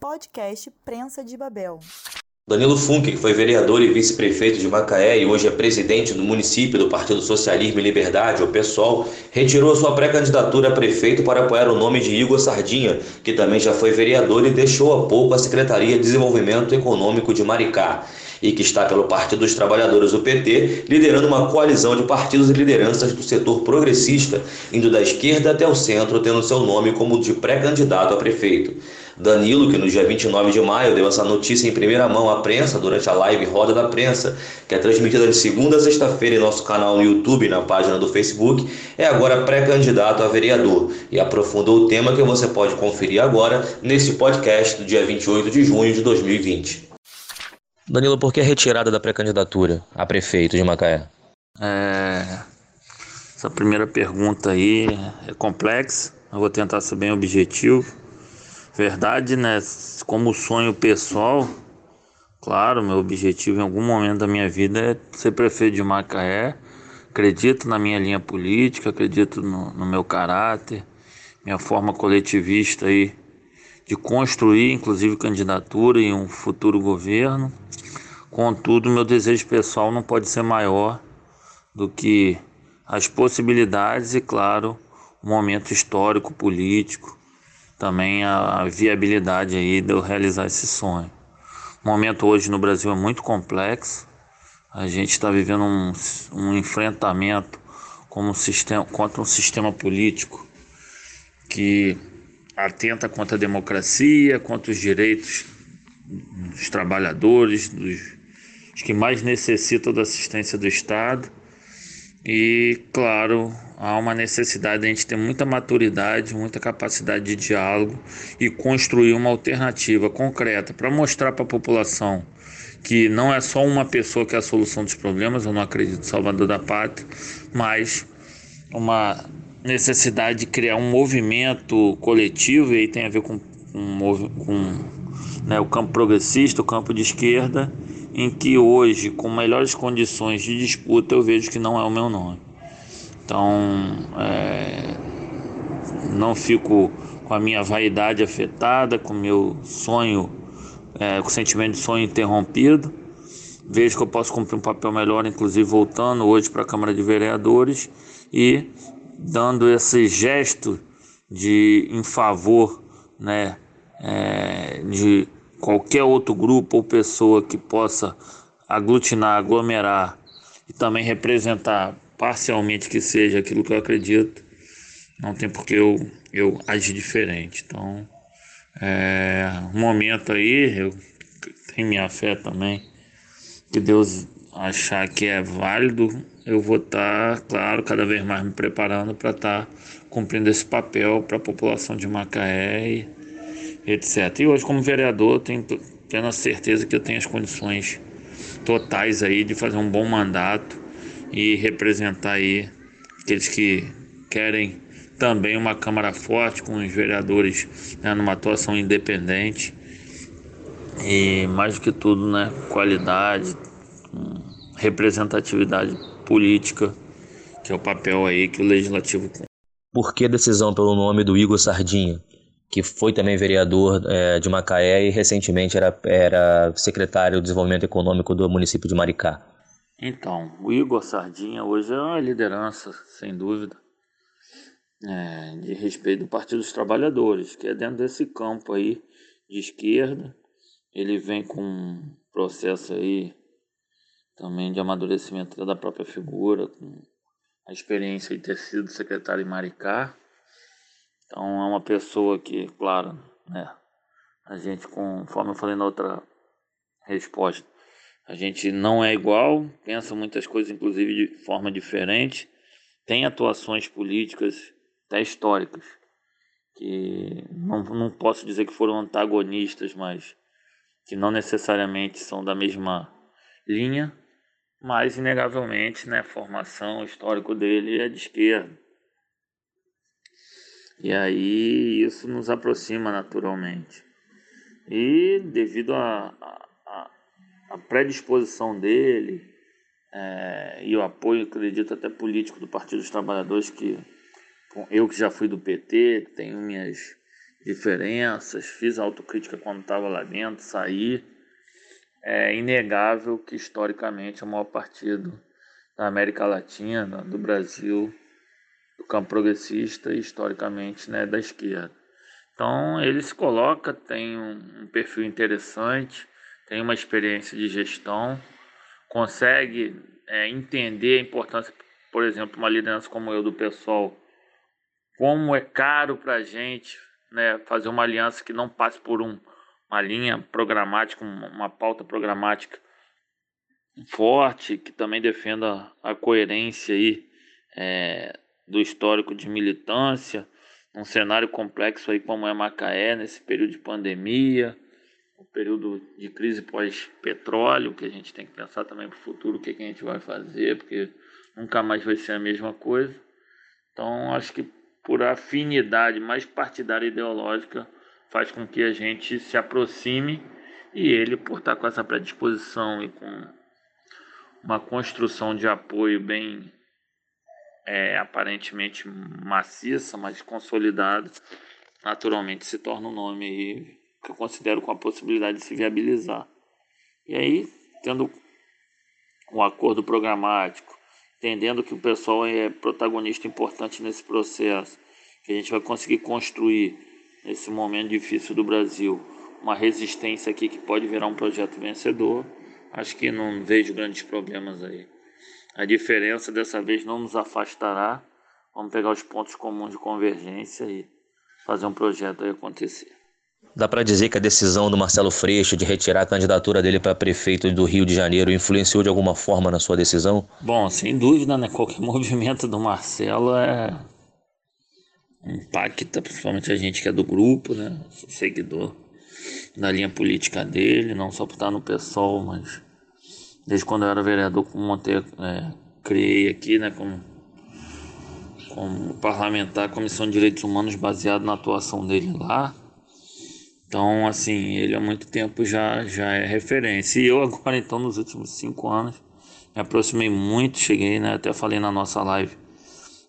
Podcast Prensa de Babel. Danilo Funk, que foi vereador e vice-prefeito de Macaé e hoje é presidente do município do Partido Socialismo e Liberdade, o PSOL, retirou sua pré-candidatura a prefeito para apoiar o nome de Igor Sardinha, que também já foi vereador e deixou há pouco a Secretaria de Desenvolvimento Econômico de Maricá e que está pelo Partido dos Trabalhadores, o PT, liderando uma coalizão de partidos e lideranças do setor progressista, indo da esquerda até o centro, tendo seu nome como de pré-candidato a prefeito. Danilo, que no dia 29 de maio deu essa notícia em primeira mão à prensa durante a live Roda da Prensa, que é transmitida de segunda a sexta-feira em nosso canal no YouTube e na página do Facebook, é agora pré-candidato a vereador e aprofundou o tema que você pode conferir agora nesse podcast do dia 28 de junho de 2020. Danilo, por que a retirada da pré-candidatura a prefeito de Macaé? É, essa primeira pergunta aí é complexa, eu vou tentar ser bem objetivo. Verdade, né? Como sonho pessoal, claro, meu objetivo em algum momento da minha vida é ser prefeito de Macaé. Acredito na minha linha política, acredito no, no meu caráter, minha forma coletivista aí de construir, inclusive, candidatura em um futuro governo. Contudo, meu desejo pessoal não pode ser maior do que as possibilidades e, claro, o momento histórico, político, também a viabilidade aí de eu realizar esse sonho. O momento hoje no Brasil é muito complexo. A gente está vivendo um, um enfrentamento um sistema, contra um sistema político que atenta contra a democracia, contra os direitos dos trabalhadores, dos que mais necessitam da assistência do Estado. E, claro, há uma necessidade de a gente ter muita maturidade, muita capacidade de diálogo e construir uma alternativa concreta para mostrar para a população que não é só uma pessoa que é a solução dos problemas, eu não acredito salvador da pátria, mas uma necessidade de criar um movimento coletivo, e aí tem a ver com, com, com né, o campo progressista, o campo de esquerda, em que hoje, com melhores condições de disputa, eu vejo que não é o meu nome. Então, é, não fico com a minha vaidade afetada, com o meu sonho, é, com o sentimento de sonho interrompido. Vejo que eu posso cumprir um papel melhor, inclusive voltando hoje para a Câmara de Vereadores e dando esse gesto de em favor né, é, de qualquer outro grupo ou pessoa que possa aglutinar, aglomerar e também representar parcialmente que seja aquilo que eu acredito, não tem por que eu, eu agir diferente. Então, é um momento aí, eu tenho minha fé também, que Deus achar que é válido, eu vou estar, tá, claro, cada vez mais me preparando para estar tá cumprindo esse papel para a população de Macaé e etc. E hoje, como vereador, tenho plena certeza que eu tenho as condições totais aí de fazer um bom mandato e representar aí aqueles que querem também uma Câmara forte, com os vereadores né, numa atuação independente e mais do que tudo, né, qualidade, representatividade política, que é o papel aí que o legislativo. Por que decisão pelo nome do Igor Sardinha, que foi também vereador é, de Macaé e recentemente era, era secretário de Desenvolvimento Econômico do município de Maricá? Então, o Igor Sardinha hoje é uma liderança, sem dúvida, é, de respeito do Partido dos Trabalhadores, que é dentro desse campo aí de esquerda. Ele vem com um processo aí também de amadurecimento da própria figura, com a experiência de ter sido secretário em Maricá. Então é uma pessoa que, claro, né, a gente, conforme eu falei na outra resposta, a gente não é igual, pensa muitas coisas, inclusive, de forma diferente, tem atuações políticas até históricas, que não, não posso dizer que foram antagonistas, mas que não necessariamente são da mesma linha, mas inegavelmente, né, a formação histórico dele é de esquerda. E aí isso nos aproxima naturalmente. E devido à a, a, a, predisposição dele é, e o apoio, acredito, até político do Partido dos Trabalhadores, que eu que já fui do PT, tenho minhas diferenças, fiz autocrítica quando estava lá dentro, saí. É inegável que historicamente é o maior partido da América Latina, do Brasil, do campo progressista e historicamente né, da esquerda. Então ele se coloca, tem um, perfil interessante, tem uma experiência de gestão, consegue é, entender a importância, por exemplo, uma liderança como eu do pessoal, como é caro para a gente né, fazer uma aliança que não passe por um, uma linha programática, uma pauta programática forte, que também defenda a coerência aí, é, do histórico de militância, um cenário complexo aí como é Macaé nesse período de pandemia, o período de crise pós-petróleo, que a gente tem que pensar também para o futuro o que, que a gente vai fazer, porque nunca mais vai ser a mesma coisa. Então, acho que por afinidade mais partidária ideológica faz com que a gente se aproxime e ele, por estar com essa predisposição e com uma construção de apoio bem é, aparentemente maciça, mas consolidada, naturalmente se torna um nome que eu considero com a possibilidade de se viabilizar. E aí, tendo um acordo programático, entendendo que o pessoal é protagonista importante nesse processo, que a gente vai conseguir construir nesse momento difícil do Brasil uma resistência aqui que pode virar um projeto vencedor. Acho que não vejo grandes problemas aí. A diferença dessa vez não nos afastará. Vamos pegar os pontos comuns de convergência e fazer um projeto aí acontecer. Dá para dizer que a decisão do Marcelo Freixo de retirar a candidatura dele para prefeito do Rio de Janeiro influenciou de alguma forma na sua decisão? Bom, sem dúvida, né? Qualquer movimento do Marcelo é impacta principalmente a gente que é do grupo, né? Seguidor da linha política dele, não só por estar no PSOL, mas desde quando eu era vereador, como montei, é, criei aqui, né, como, como parlamentar, Comissão de Direitos Humanos, baseado na atuação dele lá. Então, assim, ele há muito tempo já, já é referência. E eu agora, então, nos últimos cinco anos, me aproximei muito, cheguei, né, até falei na nossa live,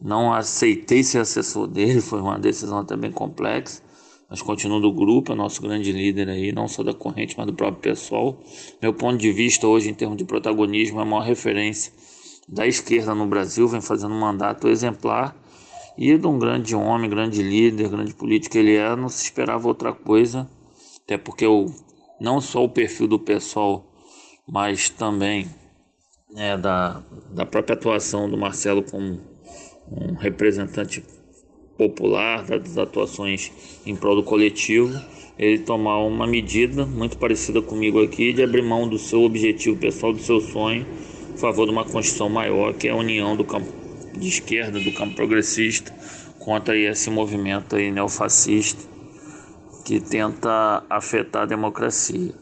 não aceitei ser assessor dele, foi uma decisão até bem complexa mas continuo do grupo, é nosso grande líder aí, não só da corrente, mas do próprio pessoal. Meu ponto de vista hoje, em termos de protagonismo, é a maior referência da esquerda no Brasil, vem fazendo um mandato exemplar e de um grande homem, grande líder, grande político ele é, não se esperava outra coisa, até porque o, não só o perfil do pessoal, mas também é, da, da própria atuação do Marcelo como um representante popular, das atuações em prol do coletivo, ele tomar uma medida muito parecida comigo aqui de abrir mão do seu objetivo pessoal, do seu sonho, a favor de uma construção maior, que é a união do campo de esquerda, do campo progressista, contra esse movimento aí neofascista que tenta afetar a democracia.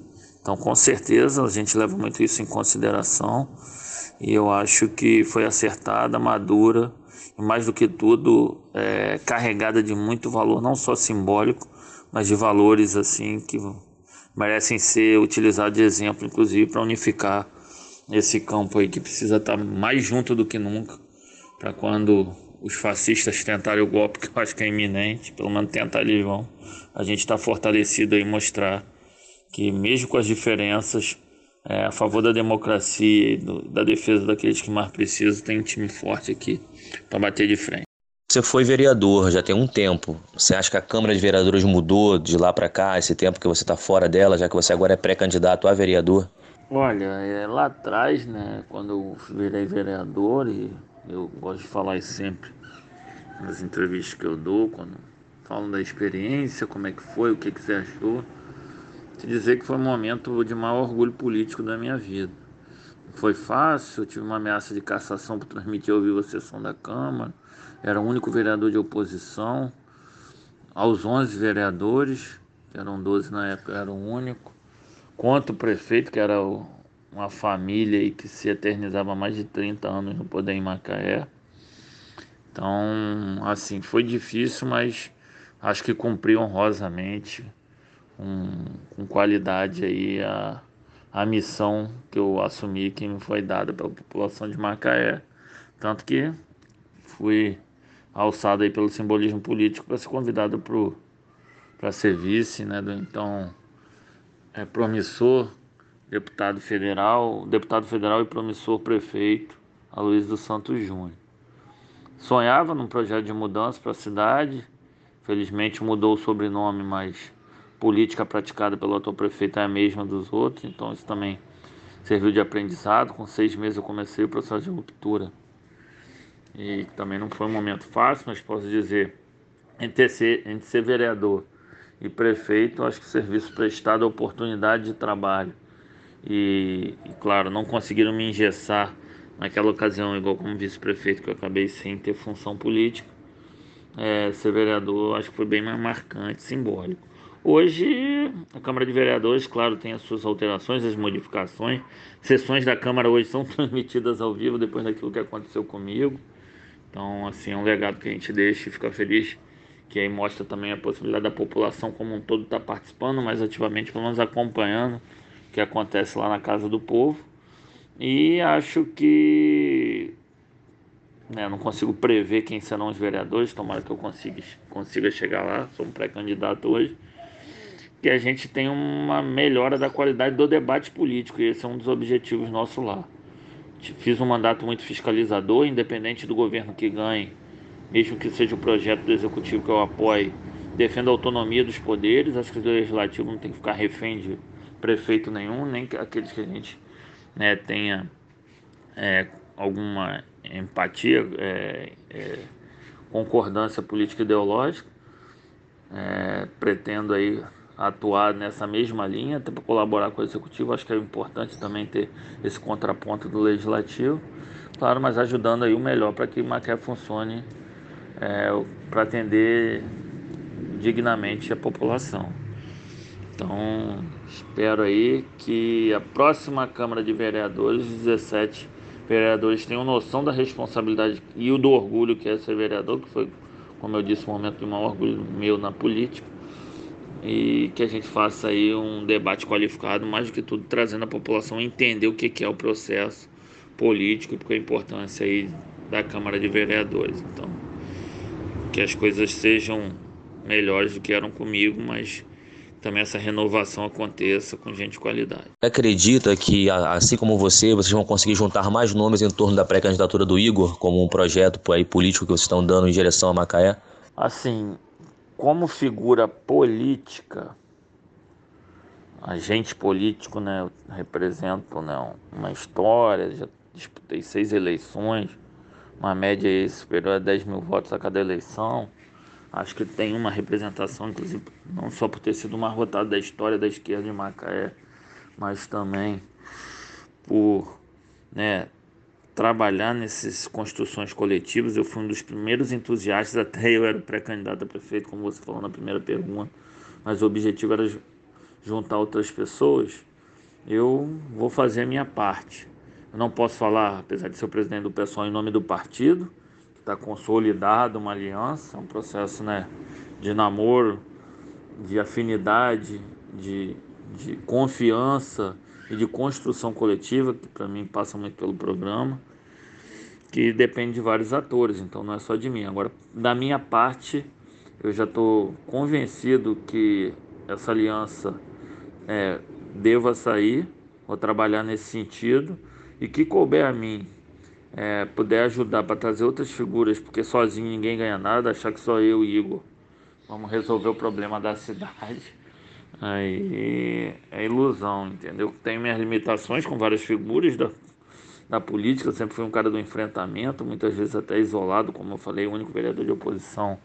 Então, com certeza, a gente leva muito isso em consideração e eu acho que foi acertada, madura mais do que tudo é, carregada de muito valor, não só simbólico, mas de valores assim que merecem ser utilizados de exemplo, inclusive para unificar esse campo aí que precisa estar tá mais junto do que nunca, para quando os fascistas tentarem o golpe, que eu acho que é iminente, pelo menos tentar eles vão, a gente está fortalecido aí mostrar que mesmo com as diferenças, é, a favor da democracia e do, da defesa daqueles que mais precisam, tem um time forte aqui para bater de frente. Você foi vereador já tem um tempo. Você acha que a Câmara de Vereadores mudou de lá para cá, esse tempo que você está fora dela, já que você agora é pré-candidato a vereador? Olha, é, lá atrás, né, quando eu virei vereador, e eu gosto de falar isso sempre nas entrevistas que eu dou, quando falam da experiência, como é que foi, o que, que você achou, te dizer que foi um momento de maior orgulho político da minha vida. Foi fácil, eu tive uma ameaça de cassação por transmitir ao vivo a sessão da Câmara. Era o único vereador de oposição. Aos 11 vereadores, que eram 12 na época, era o único. Quanto o prefeito, que era uma família que se eternizava mais de 30 anos no poder em Macaé. Então, assim, foi difícil, mas acho que cumpri honrosamente, com qualidade aí a a missão que eu assumi que me foi dada pela população de Macaé. Tanto que fui alçado aí pelo simbolismo político para ser convidado para ser vice, né, do então é, promissor deputado federal, deputado federal e promissor prefeito Aloysio dos Santos Júnior. Sonhava num projeto de mudança para a cidade, felizmente mudou o sobrenome, mas política praticada pelo atual prefeito é a mesma dos outros, então isso também serviu de aprendizado. Com seis meses eu comecei o processo de ruptura. E também não foi um momento fácil, mas posso dizer, entre ser, entre ser vereador e prefeito, acho que o serviço prestado, a oportunidade de trabalho e, e, claro, não conseguiram me engessar naquela ocasião, igual como vice-prefeito, que eu acabei sem ter função política. É, ser vereador acho que foi bem mais marcante, simbólico. Hoje, a Câmara de Vereadores, claro, tem as suas alterações, as modificações. Sessões da Câmara hoje são transmitidas ao vivo depois daquilo que aconteceu comigo. Então, assim, é um legado que a gente deixa e fica feliz que aí mostra também a possibilidade da população como um todo estar tá participando mais ativamente, pelo menos acompanhando o que acontece lá na Casa do Povo. E acho que né, não consigo prever quem serão os vereadores, tomara que eu consiga, consiga chegar lá, sou um pré-candidato hoje. Que a gente tem uma melhora da qualidade do debate político, e esse é um dos objetivos nosso lá. Fiz um mandato muito fiscalizador, independente do governo que ganhe, mesmo que seja o projeto do executivo que eu apoie, defendo a autonomia dos poderes. Acho que o legislativo não tem que ficar refém de prefeito nenhum, nem aqueles que a gente né, tenha é, alguma empatia, é, é, concordância política ideológica. É, pretendo aí atuar nessa mesma linha, até para colaborar com o executivo. Acho que é importante também ter esse contraponto do legislativo, claro, mas ajudando aí o melhor para que o Maqué funcione é, para atender dignamente a população. Então, espero aí que a próxima Câmara de Vereadores, 17 vereadores, tenham noção da responsabilidade e do orgulho que é ser vereador, que foi, como eu disse, um momento de maior orgulho meu na política. E que a gente faça aí um debate qualificado, mais do que tudo, trazendo a população a entender o que é o processo político e a importância aí da Câmara de Vereadores. Então, que as coisas sejam melhores do que eram comigo, mas também essa renovação aconteça com gente de qualidade. Acredita que, assim como você, vocês vão conseguir juntar mais nomes em torno da pré-candidatura do Igor, como um projeto aí, político que vocês estão dando em direção a Macaé? Assim, como figura política, agente político, né, eu represento né, uma história, já disputei seis eleições, uma média aí superior a 10 mil votos a cada eleição. Acho que tem uma representação, inclusive, não só por ter sido uma rotada da história da esquerda de Macaé, mas também por né, trabalhar nessas construções coletivas. Eu fui um dos primeiros entusiastas, até eu era pré-candidato a prefeito, como você falou na primeira pergunta, mas o objetivo era juntar outras pessoas. Eu vou fazer a minha parte. Eu não posso falar, apesar de ser o presidente do pessoal, em nome do partido, que está consolidado uma aliança, um processo né, de namoro, de afinidade, de, de confiança e de construção coletiva, que para mim passa muito pelo programa, que depende de vários atores, então não é só de mim. Agora, da minha parte, eu já estou convencido que essa aliança é, deva sair, vou trabalhar nesse sentido e que couber a mim é, puder ajudar para trazer outras figuras, porque sozinho ninguém ganha nada, achar que só eu e Igor vamos resolver o problema da cidade, aí é ilusão, entendeu? Tenho minhas limitações com várias figuras da, da política, eu sempre fui um cara do enfrentamento, muitas vezes até isolado, como eu falei, o único vereador de oposição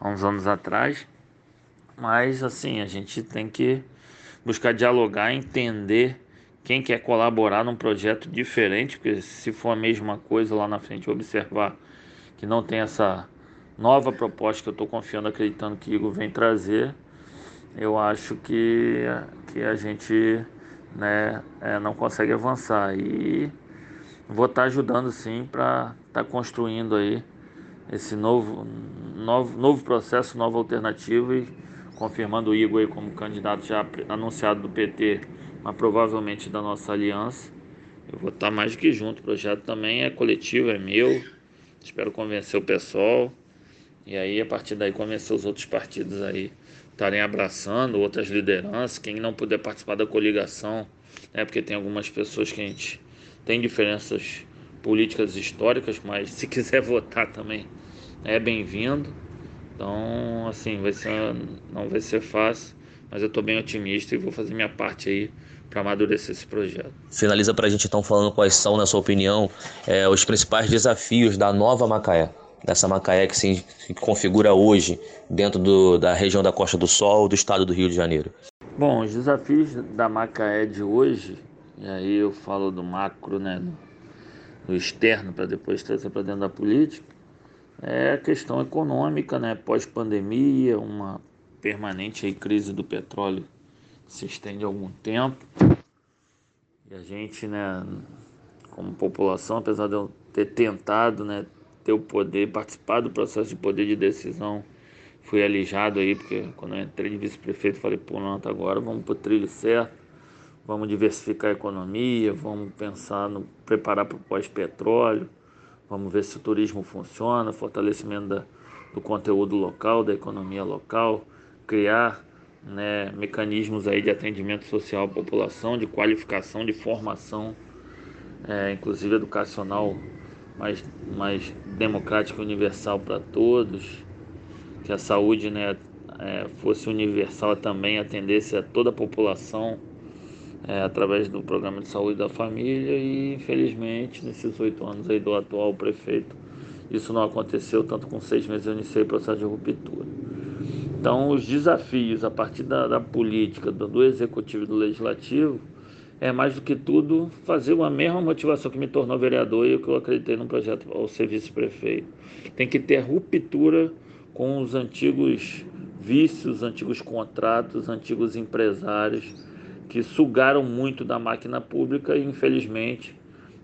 há uns anos atrás. Mas assim, a gente tem que buscar dialogar, entender quem quer colaborar num projeto diferente, porque se for a mesma coisa lá na frente, observar que não tem essa nova proposta que eu estou confiando, acreditando que o Igor vem trazer, eu acho que, que a gente né, é, não consegue avançar. E vou estar tá ajudando sim para estar tá construindo aí esse novo, novo, novo processo, nova alternativa e confirmando o Igor aí como candidato já anunciado do PT mas provavelmente da nossa aliança. Eu vou estar mais do que junto. O projeto também é coletivo, é meu. Espero convencer o pessoal. E aí, a partir daí, convencer os outros partidos aí estarem abraçando, outras lideranças, quem não puder participar da coligação, né, porque tem algumas pessoas que a gente tem diferenças políticas históricas, mas se quiser votar também é bem-vindo. Então, assim, vai ser, não vai ser fácil, mas eu estou bem otimista e vou fazer minha parte aí para amadurecer esse projeto. Finaliza para a gente então falando quais são, na sua opinião, é, os principais desafios da nova Macaé, dessa Macaé que se configura hoje dentro do, da região da Costa do Sol, do estado do Rio de Janeiro. Bom, os desafios da Macaé de hoje, e aí eu falo do macro, né, do externo para depois trazer para dentro da política, é a questão econômica, né, pós-pandemia, uma permanente aí, crise do petróleo se estende há algum tempo. E a gente, né, como população, apesar de eu ter tentado, né, ter o poder, participar do processo de poder de decisão, fui alijado aí, porque quando eu entrei de vice-prefeito, falei, pô, tá agora vamos pro trilho certo, vamos diversificar a economia, vamos pensar no preparar para o pós-petróleo, vamos ver se o turismo funciona, fortalecimento da, do conteúdo local, da economia local, criar né, mecanismos aí de atendimento social à população, de qualificação, de formação, é, inclusive educacional mais, mais democrática universal para todos, que a saúde né, é, fosse universal também, atendesse a toda a população é, através do programa de saúde da família e infelizmente nesses oito anos aí do atual prefeito isso não aconteceu, tanto com seis meses eu iniciei o processo de ruptura. Então, os desafios a partir da, da política, do, do, executivo e do legislativo, é mais do que tudo fazer uma mesma motivação que me tornou vereador e que eu acreditei no projeto ao ser vice-prefeito. Tem que ter ruptura com os antigos vícios, antigos contratos, antigos empresários que sugaram muito da máquina pública e, infelizmente,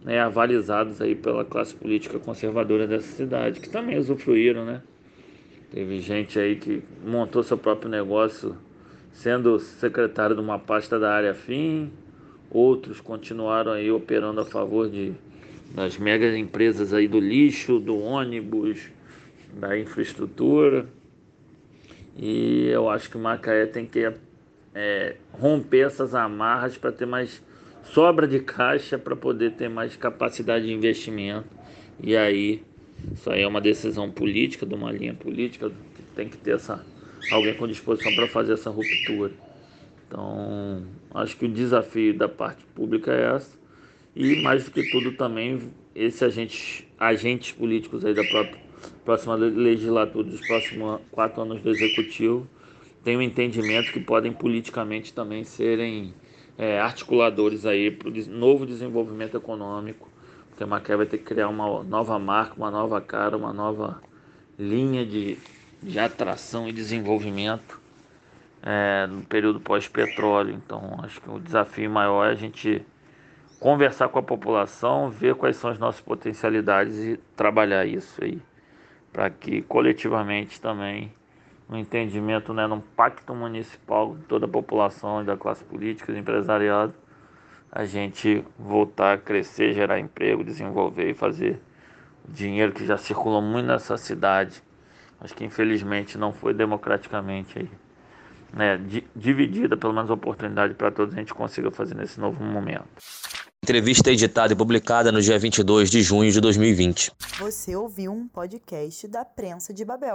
né, avalizados aí pela classe política conservadora dessa cidade, que também usufruíram, né? Teve gente aí que montou seu próprio negócio sendo secretário de uma pasta da área fim, outros continuaram aí operando a favor de, das mega empresas aí do lixo, do ônibus, da infraestrutura. E eu acho que o Macaé tem que é, romper essas amarras para ter mais sobra de caixa para poder ter mais capacidade de investimento. E aí isso aí é uma decisão política, de uma linha política, que tem que ter essa, alguém com disposição para fazer essa ruptura. Então, acho que o desafio da parte pública é essa. E mais do que tudo também, esses agentes, agentes políticos aí da própria, próxima legislatura, dos próximos quatro anos do Executivo, têm um entendimento que podem politicamente também serem é, articuladores aí para o novo desenvolvimento econômico porque a Macaé vai ter que criar uma nova marca, uma nova cara, uma nova linha de, de atração e desenvolvimento é, no período pós-petróleo. Então, acho que o desafio maior é a gente conversar com a população, ver quais são as nossas potencialidades e trabalhar isso aí, para que coletivamente também, no entendimento, né, num pacto municipal de toda a população e da classe política, do empresariado, a gente voltar a crescer, gerar emprego, desenvolver e fazer o dinheiro que já circulou muito nessa cidade, mas que infelizmente não foi democraticamente aí, né, dividida, pelo menos a oportunidade para todos a gente consiga fazer nesse novo momento. Entrevista editada e publicada no dia 22 de junho de 2020. Você ouviu um podcast da Prensa de Babel.